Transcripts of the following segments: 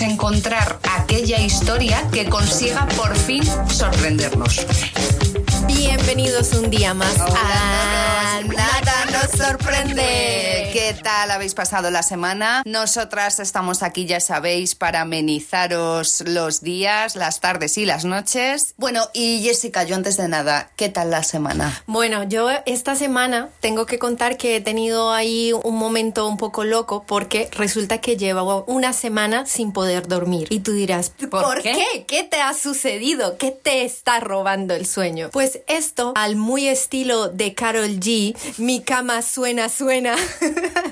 encontrar aquella historia que consiga por fin sorprendernos. Bienvenidos un día más a Nada nos sorprende. ¿Qué tal habéis pasado la semana? Nosotras estamos aquí, ya sabéis, para amenizaros los días, las tardes y las noches. Bueno, y Jessica, yo antes de nada, ¿qué tal la semana? Bueno, yo esta semana tengo que contar que he tenido ahí un momento un poco loco porque resulta que llevo una semana sin poder dormir. Y tú dirás, ¿por, qué? qué? ¿Qué te ha sucedido? ¿Qué te está robando el sueño? Pues esto, al muy estilo de Carol G, mi cama suena, suena.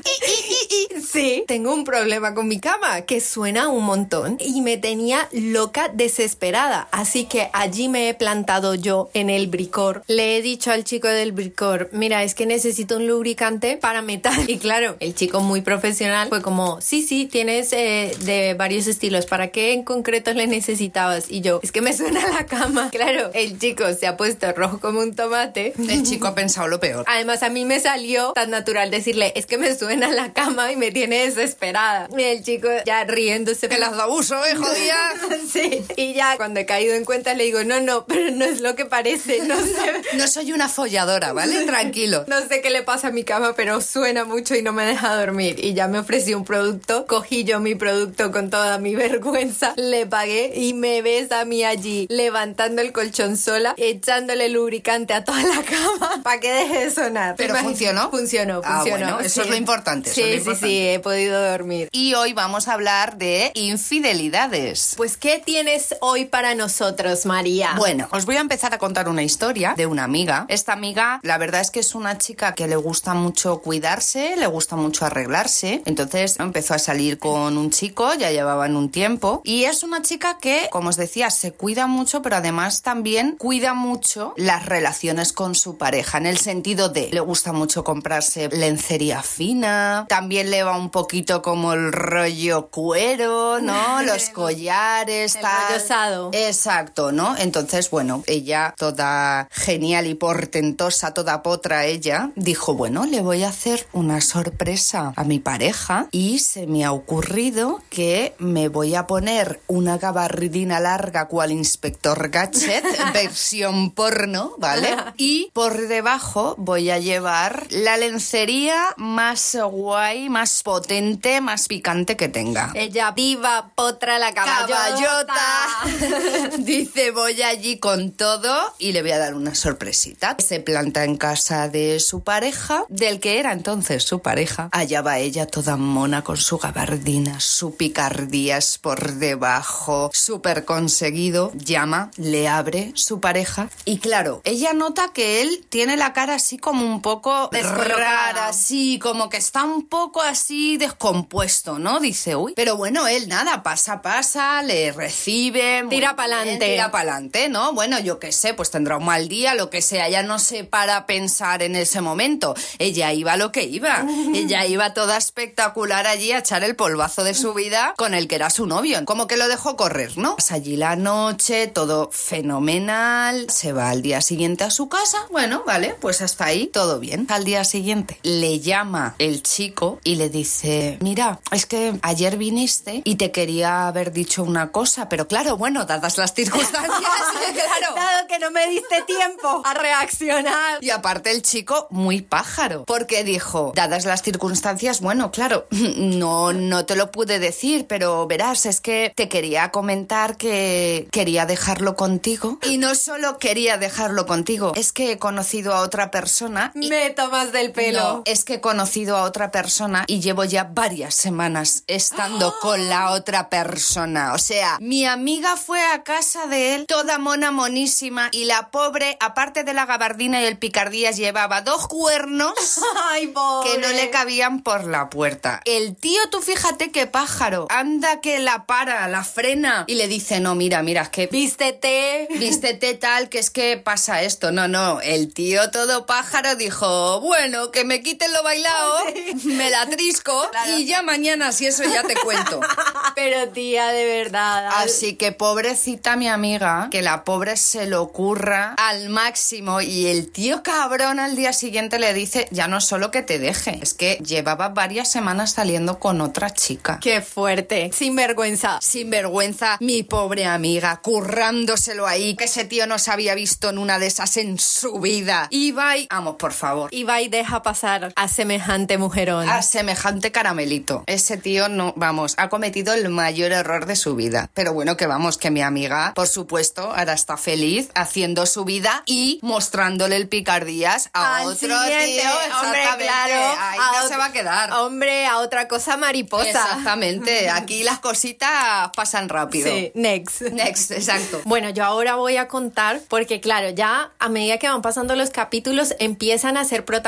sí, tengo un problema con mi cama que suena un montón y me tenía loca, desesperada. Así que allí me he plantado yo en el bricor. Le he dicho al chico del bricor, mira, es que necesito un lubricante para metal. Y claro, el chico muy profesional fue como, sí, sí, tienes eh, de varios estilos. ¿Para qué en concreto le necesitabas? Y yo, es que me suena la cama. Claro, el chico se ha puesto rojo como un tomate. El chico ha pensado lo peor. Además, a mí me salió tan natural decirle, es que me suena la cama y me tiene desesperada. Y el chico ya riéndose. Que las da uso, eh, jodía. sí. Y ya cuando he caído en cuenta le digo, no, no, pero no es lo que parece. No sé. No soy una folladora, ¿vale? Tranquilo. No sé qué le pasa a mi cama, pero suena mucho y no me deja dormir. Y ya me ofrecí un producto, cogí yo mi producto con toda mi vergüenza, le pagué y me ves a mí allí levantando el colchón sola, echándole lubricante a toda la cama para que deje de sonar. ¿Pero ¿Te funcionó? Funcionó, Ah, funcionó. bueno, eso es lo importante, Sí, lo sí, sí, he podido dormir. Y hoy vamos a hablar de infidelidades. Pues, ¿qué tienes hoy para nosotros, María? Bueno, os voy a empezar a contar una historia de una amiga. Esta amiga, la verdad es que es una chica que le gusta mucho cuidarse, le gusta mucho arreglarse. Entonces empezó a salir con un chico, ya llevaban un tiempo. Y es una chica que, como os decía, se cuida mucho, pero además también cuida mucho las relaciones con su pareja, en el sentido de le gusta mucho comprarse lencería fina, también le va un poquito como el rollo cuero, ¿no? Los collares, El tal. Exacto, ¿no? Entonces, bueno, ella, toda genial y portentosa, toda potra ella, dijo, bueno, le voy a hacer una sorpresa a mi pareja y se me ha ocurrido que me voy a poner una gabardina larga cual inspector gadget, versión porno, ¿vale? Y por debajo voy a llevar la lencería más guay, más potente, más picante que tenga. Ella viva, potra, la caballota. Caballota. Dice, voy allí con todo y le voy a dar una sorpresita. Se planta en casa de su pareja, del que era entonces su pareja. Allá va ella toda mona con su gabardina, su picardía es por debajo, súper conseguido. Llama, le abre su pareja y claro, ella nota que él tiene la cara así como un poco. Rara, así como que está un poco así descompuesto, ¿no? Dice, uy, pero bueno, él nada, pasa, pasa, le recibe. Tira bien, pa'lante. Tira pa'lante, ¿no? Bueno, yo qué sé, pues tendrá un mal día, lo que sea, ya no se para a pensar en ese momento. Ella iba a lo que iba. Ella iba toda espectacular allí a echar el polvazo de su vida con el que era su novio. Como que lo dejó correr, ¿no? Pasa allí la noche, todo fenomenal. Se va al día siguiente a su casa. Bueno, vale, pues hasta ahí todo bien. Al día siguiente le llama el chico y le dice, mira, es que ayer viniste y te quería haber dicho una cosa, pero claro, bueno, dadas las circunstancias, claro. Dado que no me diste tiempo a reaccionar. Y aparte el chico muy pájaro, porque dijo, dadas las circunstancias, bueno, claro, no, no te lo pude decir, pero verás, es que te quería comentar que quería dejarlo contigo. Y no solo quería dejarlo contigo, es que he conocido a otra persona. y- Me del pelo. no, es que he conocido a otra persona y llevo ya varias semanas estando con la otra persona. O sea, mi amiga fue a casa de él, toda mona monísima, y la pobre, aparte de la gabardina y el picardías, llevaba dos cuernos Ay, que no le cabían por la puerta. El tío, tú fíjate qué pájaro, anda que la para, la frena y le dice, no, mira, mira, es que Vístete. vístete tal, que es que pasa esto. No, no, el tío todo pájaro dijo, bueno, que me quiten lo bailado, me la trisco y ya mañana si eso ya te cuento. Pero tía, de verdad. Así que pobrecita mi amiga, que la pobre se lo ocurra al máximo y el tío cabrón al día siguiente le dice, ya no solo que te deje, es que llevaba varias semanas saliendo con otra chica. Qué fuerte, sin vergüenza. Sin vergüenza, mi pobre amiga, currándoselo ahí, que ese tío no se había visto en una de esas en su vida. Ibai, vamos, por favor. Ibai deja pasar a semejante mujerón. A semejante caramelito. Ese tío no, vamos, ha cometido el mayor error de su vida. Pero bueno, que vamos, que mi amiga, por supuesto, ahora está feliz haciendo su vida y mostrándole el picardías a Al otro tío. hombre, claro, Ahí no se va a quedar. Hombre, a otra cosa mariposa. Exactamente. Aquí las cositas pasan rápido. Sí, next. Next, exacto. Bueno, yo ahora voy a contar porque claro, ya a medida que van pasando los capítulos empiezan a ser protagonistas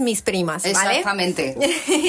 mis primas, ¿vale? Exactamente.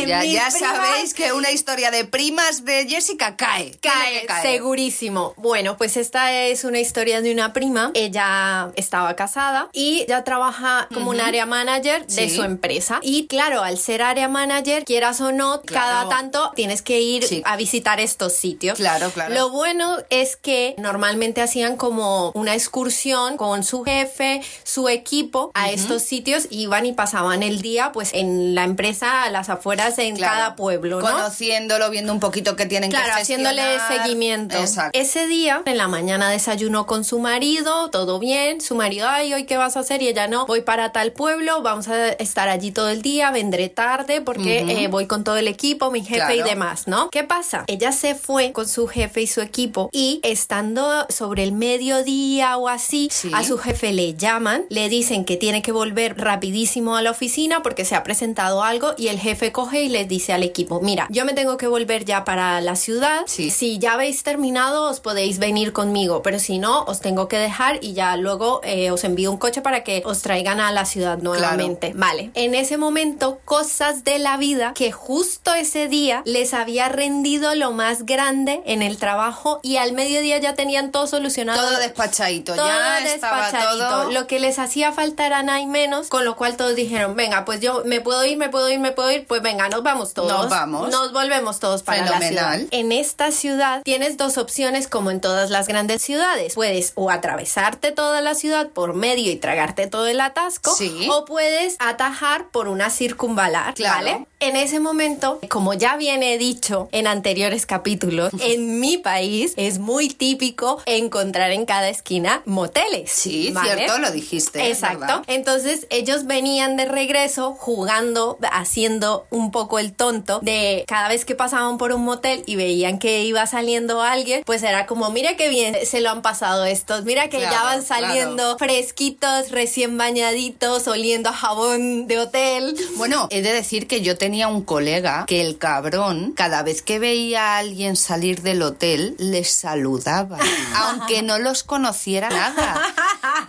Ya, ya primas- sabéis que una historia de primas de Jessica cae. Cae, caer. segurísimo. Bueno, pues esta es una historia de una prima. Ella estaba casada y ya trabaja como un área manager de Sí. su empresa. Y claro, al ser área manager, quieras o no, Claro. cada tanto tienes que ir Sí. a visitar estos sitios. Claro, claro. Lo bueno es que normalmente hacían como una excursión con su jefe, su equipo a estos sitios, iban y pasaban el día pues en la empresa, a las afueras, en Claro. cada pueblo, ¿no? Conociéndolo, viendo un poquito qué tienen Claro, que haciéndole seguimiento. Exacto. Ese día, en la mañana desayunó con su marido, todo bien. Su marido, ay, hoy qué vas a hacer? Y ella no, voy para tal pueblo, vamos a estar allí todo el día, vendré tarde porque eh, voy con todo el equipo, mi jefe y demás, ¿no? ¿Qué pasa? Ella se fue con su jefe y su equipo y estando sobre el mediodía o así, Sí. a su jefe le llaman, le dicen que tiene que volver rapidísimo a la oficina porque se ha presentado algo y el jefe coge y les dice al equipo, mira, yo me tengo que volver ya para la ciudad, Sí. si ya habéis terminado os podéis venir conmigo, pero si no, os tengo que dejar y ya luego eh, os envío un coche para que os traigan a la ciudad nuevamente. Vale, en ese momento, cosas de la vida que justo ese día les había rendido lo más grande en el trabajo y al mediodía ya tenían todo solucionado. Todo despachadito, Todo ya estaba despachadito. todo. Lo que les hacía falta era nada y menos, con lo cual todos dijeron, venga, pues yo me puedo ir, me puedo ir, me puedo ir, pues venga, nos vamos todos. Nos vamos. Nos volvemos todos para la Fenomenal. ciudad. En esta ciudad tienes dos opciones como en todas las grandes ciudades. Puedes o atravesarte toda la ciudad por medio y tragarte todo el atasco, Sí. o puedes atajar por una circunvalar, Claro. ¿vale? En ese momento, como ya bien he dicho en anteriores capítulos, en mi país es muy típico encontrar en cada esquina moteles. Sí, ¿vale? cierto, lo dijiste. Exacto. Entonces ellos venían de regreso jugando, haciendo un poco el tonto de cada vez que pasaban por un motel y veían que iba saliendo alguien, pues era como, mira qué bien se lo han pasado estos, mira que ya van saliendo fresquitos, recién bañaditos, oliendo a jabón de hotel. Bueno, he de decir que yo tenía un colega que el cabrón, cada vez que veía a alguien salir del hotel, les saludaba, aunque no los conociera nada,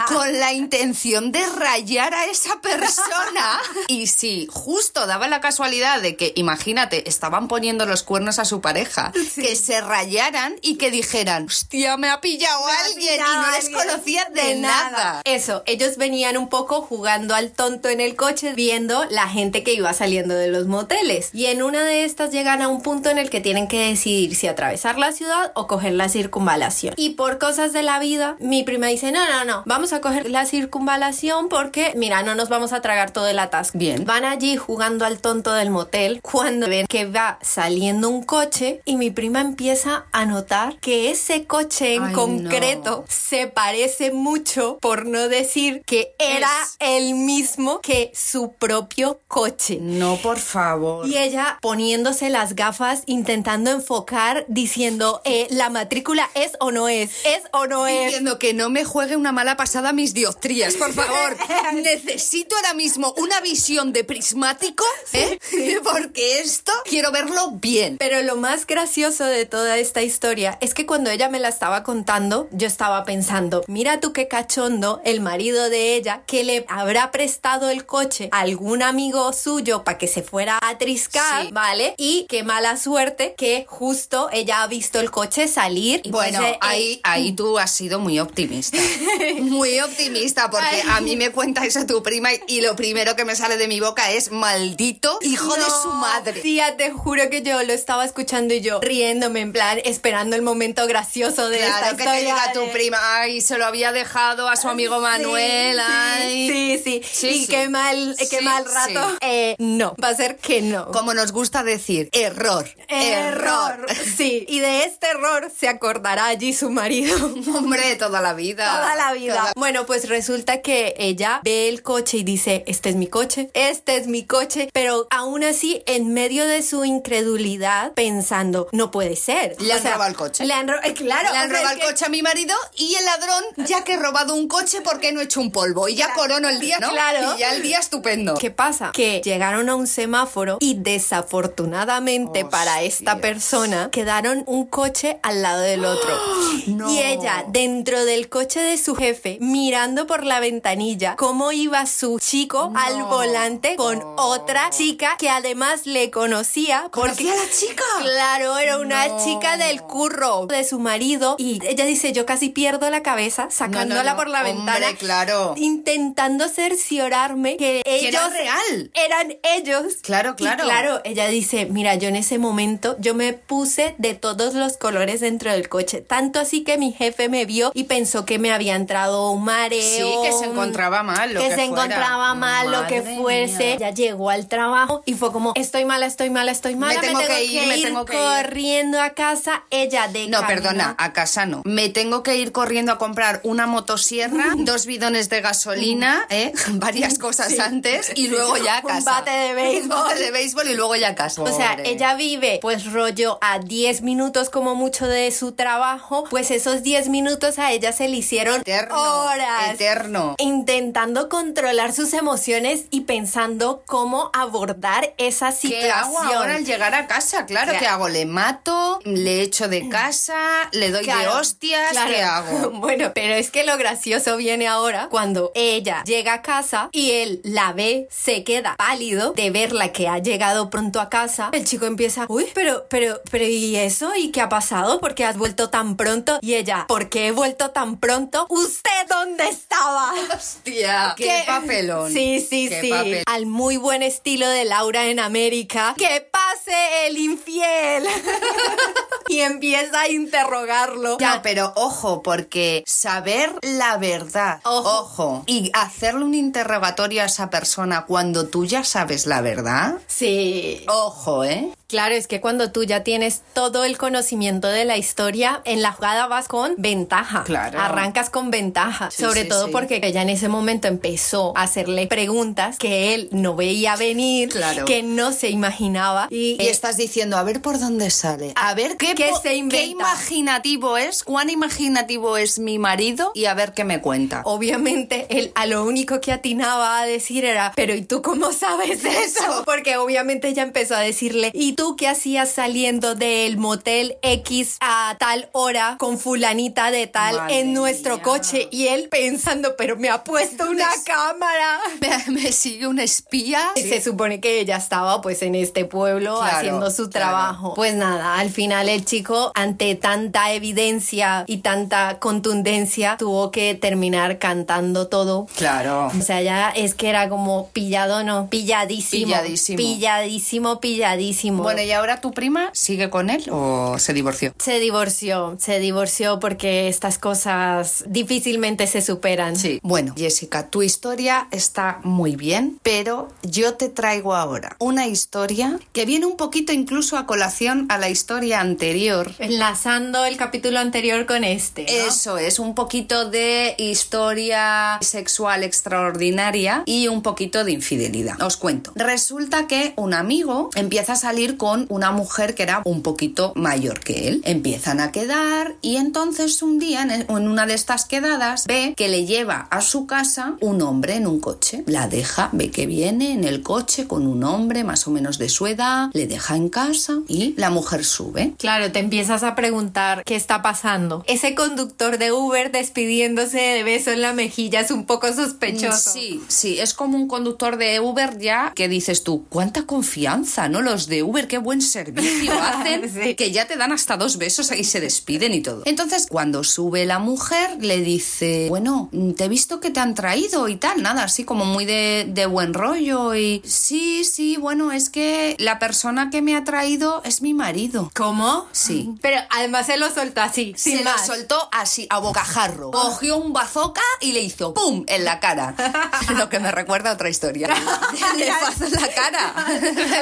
con la intención de rayar a esa persona. Y si justo daba la casualidad de que, imagínate, estaban poniendo los cuernos a su pareja, que se rayaran y que dijeran, hostia, me ha pillado Me ha alguien y no les conocía de, nada. Eso, ellos venían un poco jugando al tonto en el coche, viendo la gente que iba saliendo de los moteles. Y en una de estas llegan a un punto en el que tienen que decidir si atravesar la ciudad o coger la circunvalación. Y por cosas de la vida, mi prima dice, no, no, no, vamos a coger la circunvalación porque, mira, no nos vamos a tragar todo el atasco. Bien. Van allí jugando al tonto del motel cuando ven que va saliendo un coche y mi prima empieza a notar que ese coche en Ay, concreto no. se parece mucho, por no decir que era Es- el mismo que su propio coche. No, por favor. Y ella poniéndose las gafas, intentando enfocar, diciendo, eh, la matrícula es o no es, es o no es. Diciendo que no me juegue una mala pasada a mis dioptrías, por favor. Necesito ahora mismo una visión de prismático, ¿eh? Porque esto quiero verlo bien. Pero lo más gracioso de toda esta historia es que cuando ella me la estaba contando, yo estaba pensando, mira tú qué cachondo el marido de ella que le habrá prestado el coche a algún amigo suyo para que se fuera a triscar, Sí. ¿vale? Y qué mala suerte que justo ella ha visto el coche salir. y Bueno, pues, eh, ahí, ahí tú has sido muy optimista. Muy optimista, porque Ay. a mí me cuenta eso tu prima y lo primero que me sale de mi boca es maldito hijo de su madre. Tía, te juro que yo lo estaba escuchando y yo riéndome en plan, esperando el momento gracioso de esta Claro, que te diga tu de- prima, ay, se lo había dejado a su amigo Manuel, Sí, ay. Sí, sí, Sí, y sí. qué mal, qué Sí, mal rato. sí. Eh, no, va a ser que no. Como nos gusta decir, error. Error. Sí, y de este error se acordará allí su marido. Hombre, toda la vida. Toda la vida. Toda- Bueno, pues resulta que ella ve el coche y dice, este es mi coche, este es mi coche, pero aún así, en medio de su incredulidad, pensando, no puede ser. Le han robado el coche. Le han ro- eh, claro. Le han robado el que- coche a mi marido y el ladrón, ya que he robado un coche, ¿por qué no he hecho un polvo? Y ya corono el día, ¿no? Claro. Y ya el día estupendo. ¿Qué pasa? Que llegaron a un semáforo y desafortunadamente para esta Hostias. persona quedaron un coche al lado del otro. No. Y ella dentro del coche de su jefe mirando por la ventanilla cómo iba su chico al volante con otra chica que además le conocía porque ¿Conocía a la chica? Claro, era una No. chica del curro de su marido y ella dice, "Yo casi pierdo la cabeza sacándola no. por la Hombre, ventana." claro. intentando cerciorarme que ellos era real. eran ellos. Claro, Y claro. claro, ella dice, mira, yo en ese momento yo me puse de todos los colores dentro del coche, tanto así que mi jefe me vio y pensó que me había entrado un mareo. Sí, que se encontraba mal, lo que se fuera. encontraba mal, lo que fuese. mía. Ya llegó al trabajo y fue como, estoy mala, estoy mala, estoy mala, Me tengo que ir, me tengo que ir. corriendo a casa. Ella de No, camino- perdona, a casa no. Me tengo que ir corriendo a comprar una motosierra, dos bidones de gasolina, ¿eh? varias cosas antes y luego ya a Un casa. bate de béisbol. De béisbol y luego ya casa. O sea, Pobre. ella vive pues rollo a 10 minutos como mucho de su trabajo, pues esos 10 minutos a ella se le hicieron Eterno, horas. eterno. Intentando controlar sus emociones y pensando cómo abordar esa situación. ¿Qué hago ahora al llegar a casa? Claro, ¿Qué ¿qué hago? ¿Le mato? ¿Le echo de casa? ¿Le doy de Claro, hostias? claro. ¿Qué hago? Bueno, pero es que lo gracioso viene ahora cuando ella llega a casa y él la ve, se queda pálido de verla que ha llegado pronto a casa. El chico empieza, uy, pero, pero, pero, ¿y eso? ¿Y qué ha pasado? ¿Por qué has vuelto tan pronto? Y ella, ¿por qué he vuelto tan pronto? ¿Usted dónde estaba? Hostia, qué, ¿Qué? papelón. Sí, sí, Qué sí. papel. Al muy buen estilo de Laura en América. ¡Que pase el infiel! y empieza a interrogarlo. No, pero ojo, porque saber la verdad, Ojo. ojo. y hacerle un interrogatorio a esa persona cuando tú ya sabes la verdad, Sí. ojo, ¿eh? Claro, es que cuando tú ya tienes todo el conocimiento de la historia, en la jugada vas con ventaja. Claro. Arrancas con ventaja. Sí, sobre sí, todo sí. porque ella en ese momento empezó a hacerle preguntas que él no veía venir, Claro. que no se imaginaba. Y, Y estás diciendo, a ver por dónde sale, a ver qué, ¿Qué se inventa? qué imaginativo es, cuán imaginativo es mi marido y a ver qué me cuenta. Obviamente, él a lo único que atinaba a decir era, pero ¿y tú cómo sabes eso? Eso. Porque obviamente ella empezó a decirle, ¿y tú qué hacías saliendo del motel X a tal hora con fulanita de tal Madre en nuestro mía. coche? Y él pensando, pero me ha puesto una cámara. Me, me sigue un espía. Se supone que ella estaba pues en este pueblo Claro, haciendo su claro. trabajo. Pues nada, al final el chico ante tanta evidencia y tanta contundencia tuvo que terminar cantando todo. Claro. O sea, ya es que era como pillado, no, pilladísimo. Pilladísimo. Pilladísimo, pilladísimo. Bueno, ¿y ahora tu prima sigue con él o se divorció? se divorció, se divorció porque estas cosas difícilmente se superan. Sí. Bueno, Jessica, tu historia está muy bien, pero yo te traigo ahora una historia que viene un poquito incluso a colación a la historia anterior. Enlazando el capítulo anterior con este. ¿no? Eso es, un poquito de historia sexual extraordinaria y un poquito de infidelidad. Os cuento. Resulta que un amigo empieza a salir con una mujer que era un poquito mayor que él. Empiezan a quedar y entonces un día en una de estas quedadas ve que le lleva a su casa un hombre en un coche. La deja, ve que viene en el coche con un hombre más o menos de su edad, le deja en casa y la mujer sube. Claro, te empiezas a preguntar qué está pasando. Ese conductor de Uber despidiéndose de beso en la mejilla es un poco sospechoso. Sí, sí, es como un conductor de Uber ya que dices tú, cuánta confianza, ¿no? Los de Uber, qué buen servicio hacen, Sí. que ya te dan hasta dos besos y se despiden y todo. Entonces, cuando sube la mujer, le dice, bueno, te he visto que te han traído y tal, nada, así como muy de, de buen rollo y sí, sí, bueno, es que la persona que me ha traído es mi marido. ¿Cómo? Sí. Pero además se lo soltó así, sin se más. lo soltó así, a bocajarro. Cogió un bazooka y le hizo ¡pum! en la cara. Lo que me recuerda a otra historia. Le pasó en la cara.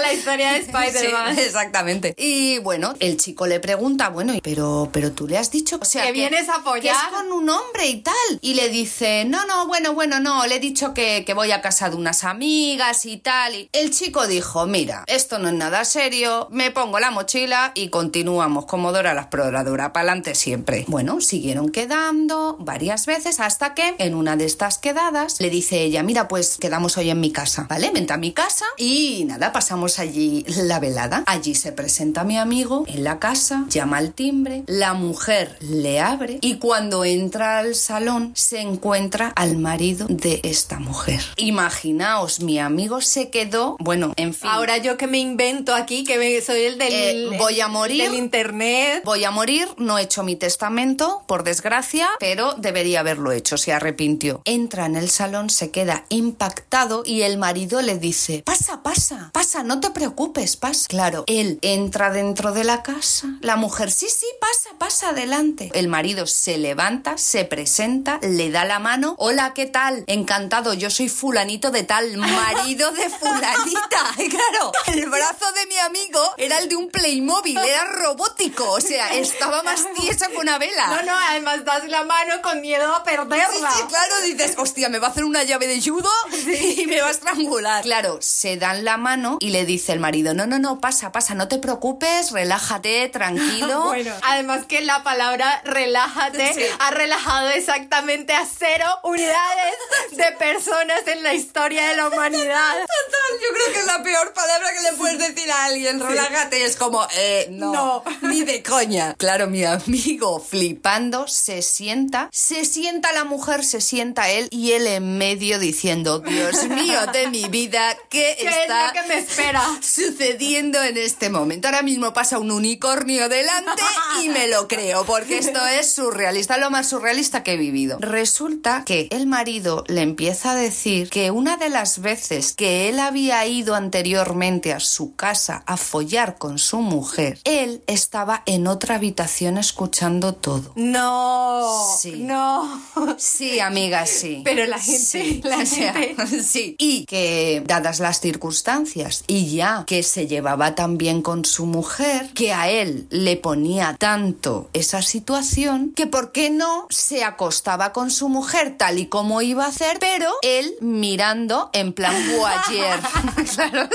la historia de Spider-Man. Sí, exactamente. Y bueno, el chico le pregunta, bueno, pero, pero tú le has dicho, o sea, Que vienes a apoyar. que es con un hombre y tal. Y le dice, no, no, bueno, bueno, no, le he dicho que, que voy a casa de unas amigas y tal. Y el chico dijo, mira, esto no es nada serio, me pongo la mochila y continuamos como Dora la exploradora, para adelante siempre. Bueno, siguieron quedando varias veces hasta que en una de estas quedadas le dice ella, mira, pues quedamos hoy en mi casa, ¿vale? Vente a mi casa y nada, pasamos allí la velada. Allí se presenta mi amigo en la casa, llama al timbre, la mujer le abre y cuando entra al salón se encuentra al marido de esta mujer. Imaginaos, mi amigo se quedó, bueno, en fin. Ahora yo que me invento aquí, que me- soy el del... Eh, voy a morir. Del internet. Voy a morir, no he hecho mi testamento, por desgracia, pero debería haberlo hecho, se arrepintió. Entra en el salón, se queda impactado y el marido le dice, pasa, pasa, pasa, no te preocupes, pasa. Claro, él entra dentro de la casa, la mujer, sí, sí, pasa, pasa adelante. El marido se levanta, se presenta, le da la mano, hola, ¿qué tal? Encantado, yo soy fulanito de tal, marido de fulanita. Y claro, el brazo de mi amigo era el de un Playmobil, era robótico, o sea, estaba más tieso que una vela. No, no, además das la mano con miedo a perderla. Sí, sí, claro, dices, hostia, me va a hacer una llave de judo y me va a estrangular. Claro, se dan la mano y le dice el marido, no, no, no, pasa, pasa, no te preocupes, relájate, tranquilo. Bueno, además que la palabra relájate Sí. ha relajado exactamente a cero unidades de personas en la historia de la humanidad. Total, yo creo que es la peor palabra que le puedes decir a alguien. Relájate, es como, eh, no, No. ni de coña. Claro, mi amigo, flipando, se sienta, se sienta la mujer, se sienta él y él en medio diciendo, Dios mío de mi vida, ¿qué, ¿Qué es está lo que me espera? sucediendo en este momento? Ahora mismo pasa un unicornio delante y me lo creo, porque esto es surrealista, lo más surrealista que he vivido. Resulta que el marido le empieza a decir que una de las veces que él había ido anteriormente a su casa a follar con su mujer, él estaba en otra habitación escuchando todo. No, Sí. no. Sí, amiga, sí. Pero la gente- Sí, la sea, gente- sí. Y que, dadas las circunstancias, y ya que se llevaba tan bien con su mujer, que a él le ponía tanto esa situación, que por qué no se acostaba con su mujer tal y como iba a hacer, pero él mirando en plan voyeur. claro.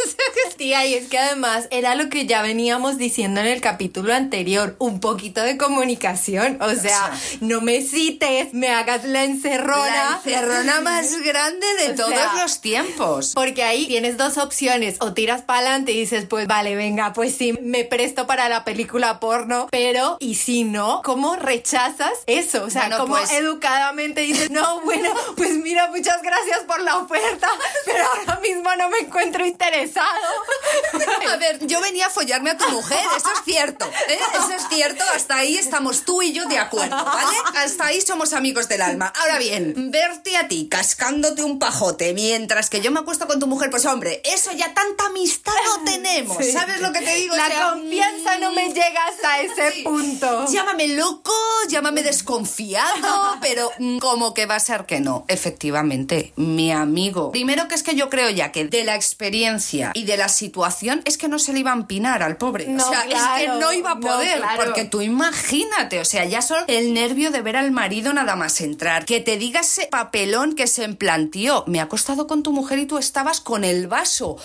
Tía, y es que además era lo que ya veníamos diciendo en el capítulo anterior, un poquito de comunicación, o sea, sea, no me cites, me hagas la encerrona. La encerrona más grande de O todos sea, los tiempos. Porque ahí tienes dos opciones, o tiras para adelante y dices, pues vale, venga, pues sí, me presto para la película porno, pero y si no, ¿cómo rechazas eso? O sea, Bueno, ¿cómo pues- educadamente dices, no, bueno, pues mira, muchas gracias por la oferta, pero ahora mismo no me encuentro interesado. A ver, yo venía a follarme a tu mujer, eso es cierto. ¿eh? Eso es cierto, hasta ahí estamos tú y yo de acuerdo, ¿vale? Hasta ahí somos amigos del alma. Ahora bien, verte a ti cascándote un pajote mientras que yo me acuesto con tu mujer, pues hombre, eso ya tanta amistad no tenemos. Sí. ¿Sabes lo que te digo? O La sea, confianza no me llega hasta ese Sí. punto. Llámame loco, llámame desconfiado, pero mm, como que va a ser que no. Efectivamente, mi amigo. Primero que es que yo creo ya que de la experiencia y de la situación es que no se le iba a empinar al pobre. No, o sea, es que no iba a no, poder. claro. Porque tú imagínate, o sea, ya solo el nervio de ver al marido nada más entrar. Que te diga ese papelón que se emplanteó. Me ha acostado con tu mujer y tú estabas con el vaso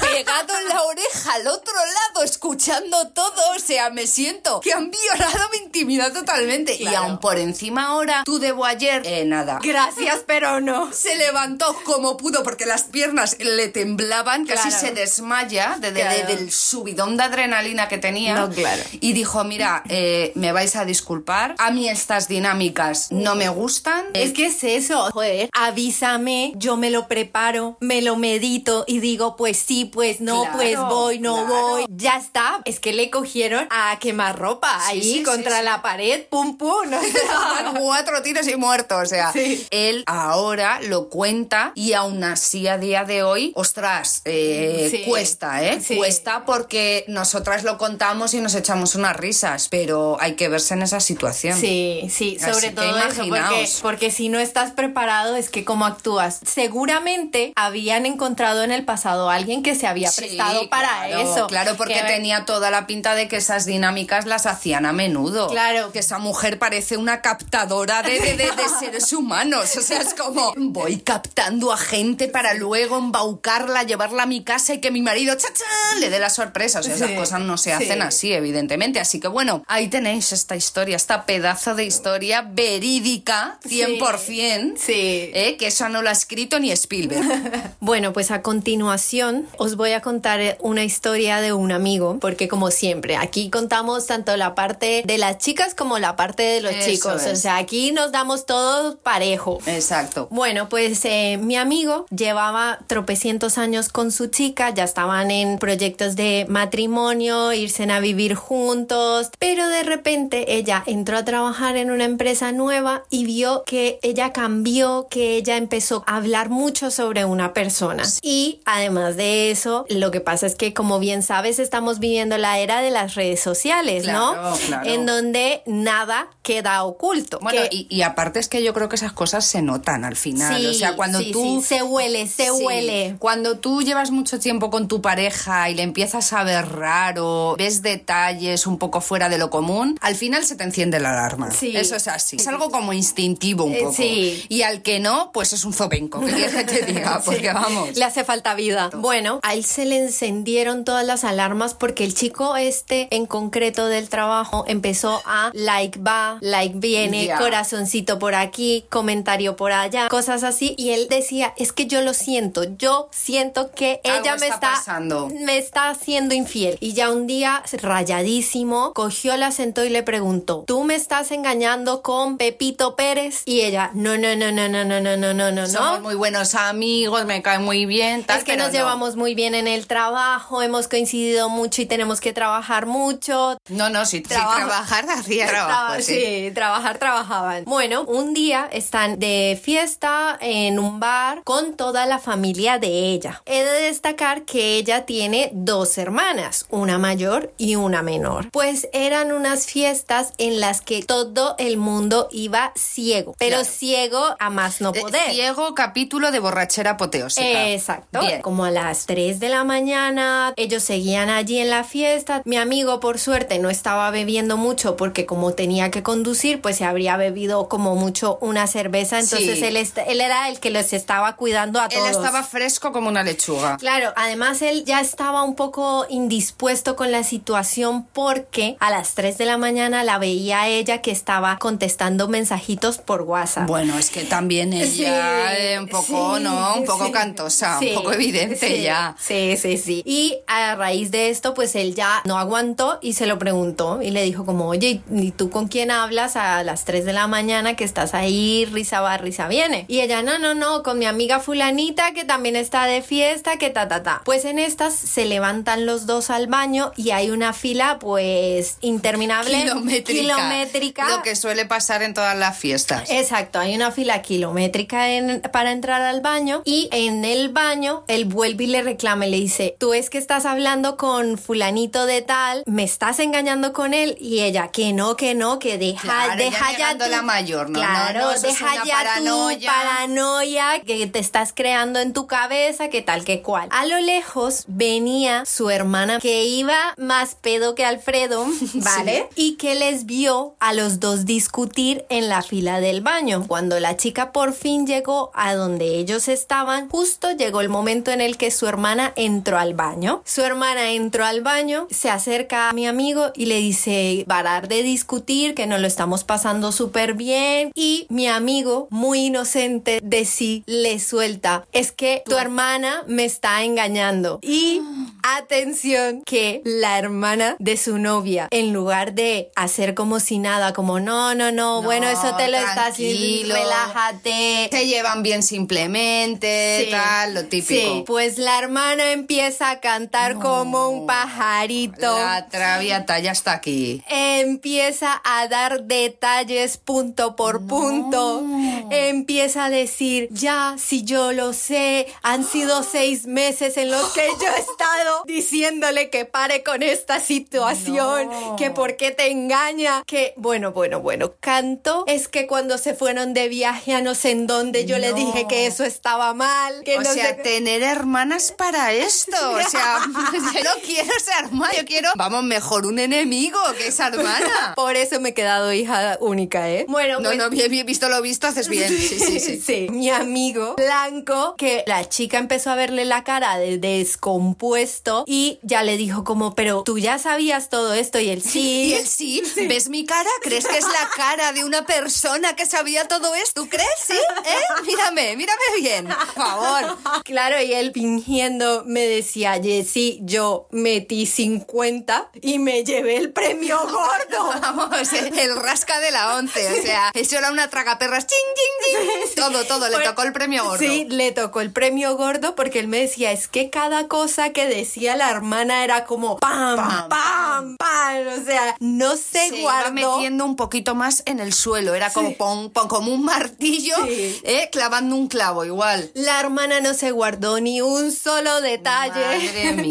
pegado en la oreja al otro lado, escuchando todo. O sea, me siento que han violado mi intimidad totalmente. Y aún por encima ahora, tú debo ayer, eh, nada. Gracias, pero no. Se levantó como pudo porque las piernas le temblaban, casi se desmaya de, de- Claro. de- del subidón de adrenalina que tenía. No, claro. Y dijo, mira, eh, me vais a disculpar, a mí estas dinámicas no me gustan. Es que es eso, joder, avísame, yo me lo preparo, me lo medito y digo, pues sí, pues no, pues voy, no Claro. voy, ya está. Es que le cogieron a quemar ropa Sí, ahí sí, contra sí, la pared, pum, pum. ¿no? Cuatro tiros y muerto, o sea, él ahora lo cuenta y aún así a día de hoy, ostras, eh, cuesta, ¿eh? Cuesta porque nosotras lo contamos y nos echamos unas risas, pero hay que verse en esa situación. Sí, sí, Así sobre todo eso, porque, porque si no estás preparado es que cómo actúas. Seguramente habían encontrado en el pasado a alguien que se había prestado para claro, eso. Claro, porque Que- tenía toda la pinta de que esas dinámicas las hacían a menudo. Claro. Que esa mujer parece una captadora de, de- de- de seres humanos. O sea, es como voy captando a gente para luego embaucarla, llevarla a mi casa y que mi marido ¡chachán! le dé la sorpresa. O sea, esas Sí, cosas no se sí. hacen así, evidentemente. Así que bueno, ahí tenéis esta historia, esta pedazo de historia verídica, 100%. Sí. ¿eh? Que esa no lo ha escrito ni Spielberg. Bueno, pues a continuación os voy a contar una historia de un amigo, porque como siempre, aquí contamos tanto la parte de las chicas como la parte de los Eso chicos. O sea, aquí nos damos todos parejo. Exacto. Bueno, pues eh, mi amigo llevaba tropecientos años con su chica, ya estaban en proyectos de matrimonio, irse a vivir juntos, pero de repente ella entró a trabajar en una empresa nueva y vio que ella cambió, que ella empezó a hablar mucho sobre una persona. Y además de eso, lo que pasa es que como bien sabes, estamos viviendo la era de las redes sociales, Claro, ¿no? claro. En donde nada queda oculto. Bueno, Que- y, y aparte es que yo creo que esas cosas se notan al final. Sí, o sea, cuando sí, tú. sí, se huele, se huele. Cuando tú llevas mucho tiempo con tu pareja y le empiezas a ver raro, ves detalles un poco fuera de lo común, al final se te enciende la alarma. Sí. Eso es así. Es algo como instintivo un Eh, poco. sí. Y al que no, pues es un zopenco. ¿Qué quieres que te diga? Porque vamos. Le hace falta vida. Bueno, a él se le encendieron todas las alarmas porque el chico este en concreto del trabajo empezó a like va, like viene, corazoncito por aquí, comentario por allá, cosas así. Y él decía, es que yo lo siento, yo siento que ella me está está, pasando. me está haciendo infiel. Y ya un día, rayadísimo, cogió, la sentó y le preguntó, ¿tú me estás engañando con Pepito Pérez? Y ella, no, no, no, no, no, no, no, no, no, no. Somos muy buenos amigos, me cae muy bien, tal, Es que nos no. llevamos muy bien en el trabajo, hemos coincidido mucho y tenemos que trabajar mucho. No, no, si, si Trabajo. trabajar hacía Traba- trabajo, sí. sí, trabajar, trabajaban. Bueno, un día están de fiesta en un bar con toda la familia de ella. He de destacar que ella tiene dos hermanas, una mayor y una menor. Pues eran unas fiestas en las que todo el mundo iba ciego, pero Claro. ciego a más no Eh, poder. Ciego capítulo de borrachera apoteósica. Exacto. Bien. Como a las 3 de la mañana, ellos seguían allí en la fiesta. Mi amigo, por suerte, no estaba bebiendo mucho porque como tenía que conducir, pues se habría bebido como mucho una cerveza. Entonces Sí. él, él era el que los estaba cuidando a Él todos. estaba fresco como una lechuga. Claro, además él ya estaba un poco indispuesto con la situación porque a las 3 de la mañana la veía a ella que estaba contestando mensajitos por WhatsApp. Bueno, es que también ella Sí, eh, un poco, sí, ¿no? Un poco cantosa, un poco evidente ya. Sí, sí, sí. Y a raíz de esto, pues él ya no aguantó y se lo preguntó y le dijo como, oye, ¿y tú con quién hablas a las 3 de la mañana que estás ahí, risa va, risa viene? Y ella, no, no, no, con mi amiga fulanita que también está de fiesta, que ta, ta, ta. Pues en estas se levantan los dos al baño y hay una fila, pues, interminable. Kilométrica. Kilométrica. Lo que suele pasar en todas las fiestas. Exacto, hay una fila kilométrica en- para entrar al baño y en el baño él vuelve y le reclama y le dice, tú es que estás hablando con fulanito de tal, me estás engañando con él y ella, que no, que no, que deja, Claro, deja ya tu- la mayor, ¿no? Claro, No, no, deja ya paranoia. tu paranoia que te estás creando en tu cabeza, que tal, que cual. A lo lejos venía su hermana que iba más pedo que Alfredo, ¿vale? Y que les vio a los dos discutir en la fila del baño. Cuando la chica por fin llegó a donde ellos estaban, justo llegó el momento en el que su hermana entró al baño. Su hermana entró al baño, se acerca a mi amigo y le dice, parar de discutir, que nos lo estamos pasando súper bien. Y mi amigo, muy inocente de sí, le suelta, es que tu hermana me está engañando. Y atención, que la hermana de su novia, en lugar de hacer como si nada, como no, no, no, bueno, eso te lo estás relájate. Se llevan bien simplemente, Sí. tal, lo típico. Sí, pues la hermana empieza a cantar cantar como un pajarito. La traviata ya está aquí. Empieza a dar detalles punto por punto. Empieza a decir, ya, si yo lo sé, han sido seis meses en los que yo he estado diciéndole que pare con esta situación, No. que por qué te engaña, que bueno, bueno, bueno, canto es que cuando se fueron de viaje a no sé en dónde yo le dije que eso estaba mal, que O sea, sé- tener hermanas para esto. O sea, yo no quiero ser hermana, yo quiero, vamos, mejor un enemigo que esa hermana. Por eso me he quedado hija única, ¿eh? Bueno, No, pues- no, bien, visto lo visto, haces bien. Sí, sí, sí. Sí, mi amigo blanco, que la chica empezó a verle la cara de descompuesto y ya le dijo como, pero tú ya sabías todo esto y él sí. Y él sí, ¿ves mi cara? ¿Crees que es la cara de una persona que sabía todo esto? ¿Tú crees? ¿Sí? ¿Eh? Mírame, mírame bien, por favor. Claro, y él fingiendo me decía, Jessy, yo metí 50 y me llevé el premio gordo. Vamos, el rasca de la once, o sea, eso era una tragaperras, ching, ching, ching. Todo, todo, le Pues, tocó el premio gordo. Sí, le tocó el premio gordo porque él me decía, es que cada cosa que decía la hermana era como pam, Pam, pam, pam, o sea, no se, se iba guardó. metiendo un poquito más en el suelo, era como, pon- pon- como un martillo, Sí. ¿eh? clavando un clavo igual. La hermana no se guardó ni un solo detalle. Madre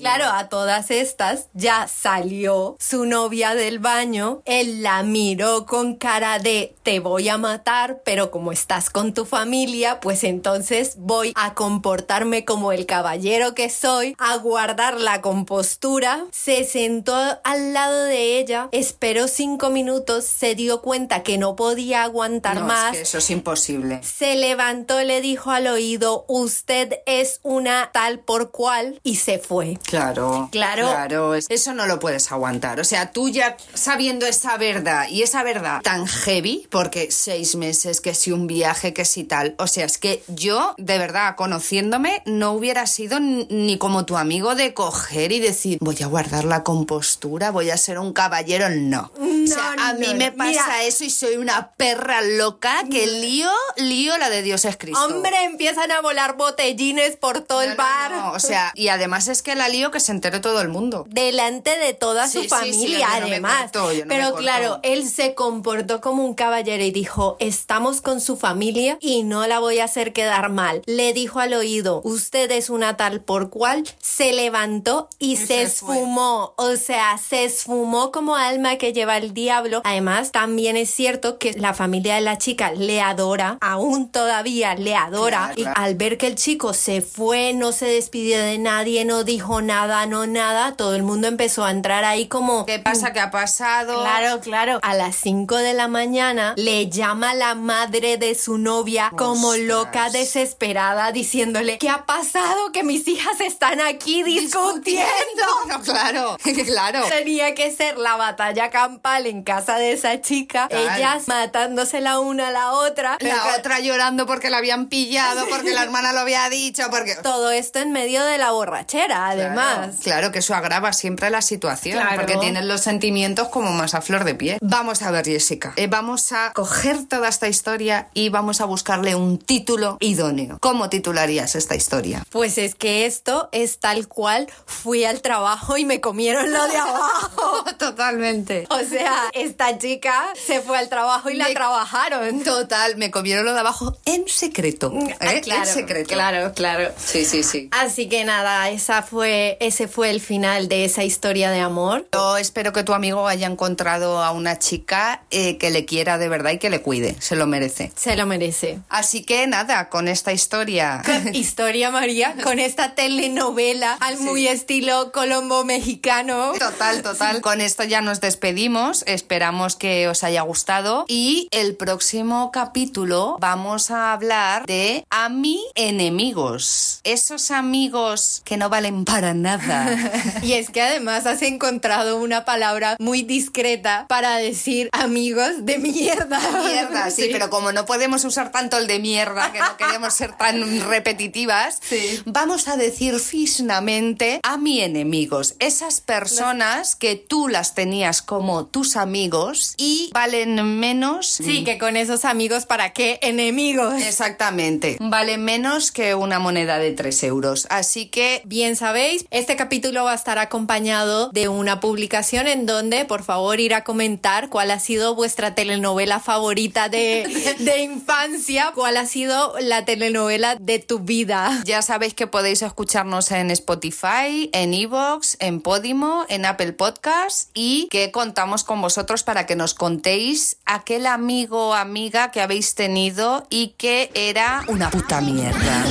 Claro, a todas estas ya salió su novia del baño. Él la miró con cara de te voy a matar, pero como estás con tu familia, pues entonces voy a comportarme como el caballero que soy, a guardar la compostura. Se sentó al lado de ella, esperó cinco minutos, se dio cuenta que no podía aguantar No, más. es que eso es imposible. Se levantó, le dijo al oído, usted es una tal por cual, y se fue. Claro. Claro. Claro, es- eso no lo puedes aguantar. O sea, tú ya sabiendo esa verdad y esa verdad tan heavy, porque seis meses, que si un viaje, que si tal. O sea, es que yo, de verdad, conociéndome, no hubiera sido ni como tu amigo de coger y decir, voy a guardar la compostura, voy a ser un caballero. No. o sea, No, a mí no, me pasa Mira. eso y soy una perra loca que lío, lío la de Dios es Cristo. Hombre, empiezan a volar botellines por todo No, el bar. no, O sea, y además es que la lío que se entere todo el mundo. Delante de toda su sí, familia, sí, no además. corto, no Pero claro, él se comportó como un caballero y dijo: Estamos con su familia y no la voy a hacer quedar mal. Le dijo al oído: Usted es una tal por cual. Se levantó y, se, esfumó. O sea, se esfumó como alma que lleva el diablo. Además, también es cierto que la familia de la chica le adora, aún todavía le adora. Claro, y claro. al ver que el chico se fue, no se despidió de nadie, no dijo nada, no nada, todo el mundo empezó a entrar ahí como... ¿Qué pasa? ¿Qué ha pasado? Claro, claro. A las 5 de la mañana le llama la madre de su novia como loca, desesperada, diciéndole, ¿qué ha pasado? Que mis hijas están aquí discutiendo. No, claro, claro. Tenía que ser la batalla campal en casa de esa chica, Claro. ellas matándose la una a la otra. La otra llorando porque la habían pillado, porque la hermana lo había dicho, porque... Todo esto en medio de la borrachera, además. Claro, claro, que eso agrava siempre la situación, Claro. porque tienen los sentimientos como más a flor de piel. Vamos a ver, Jessica, eh, vamos a coger toda esta historia y vamos a buscarle un título idóneo. ¿Cómo titularías esta historia? Pues es que esto es tal cual fui al trabajo y me comieron lo de abajo. Totalmente. O sea, esta chica se fue al trabajo y la trabajaron. Total, me comieron lo de abajo en secreto. Ah, ¿eh? claro, en secreto. claro, claro. Sí, sí, sí. Así que nada, esa fue, ese fue el final de esa historia de amor. Yo espero que tu amigo haya encontrado a una chica eh, que le quiera de verdad y que le cuide. Se lo merece. Se lo merece. Así que nada, con esta historia. Historia María, con esta telenovela al muy estilo colombo mexicano. Total, total. Con esto ya nos despedimos. Esperamos que os haya gustado. Y el próximo capítulo vamos a hablar de a mi enemigos. Esos amigos que no valen para nada. Y es que además has encontrado una palabra muy discreta para decir amigos de mierda. Mierda, sí, pero como no podemos usar tanto el de mierda, que no queremos ser tan repetitivas, Sí. vamos a decir fisnamente a mi enemigos, esas personas que tú las tenías como tus amigos y valen menos. Sí, que con esos amigos, ¿para qué enemigos? Exactamente. Vale menos que una moneda de 3 euros. Así que que, bien sabéis, este capítulo va a estar acompañado de una publicación en donde, por favor, ir a comentar cuál ha sido vuestra telenovela favorita de, de infancia, cuál ha sido la telenovela de tu vida. Ya sabéis que podéis escucharnos en Spotify, en Evox, en Podimo, en Apple Podcasts y que contamos con vosotros para que nos contéis aquel amigo o amiga que habéis tenido y que era una puta mierda.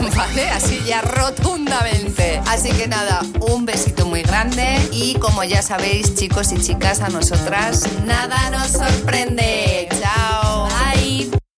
¿Vale? Así ya Así que nada, un besito muy grande y como ya sabéis, chicos y chicas, a nosotras nada nos sorprende. Chao.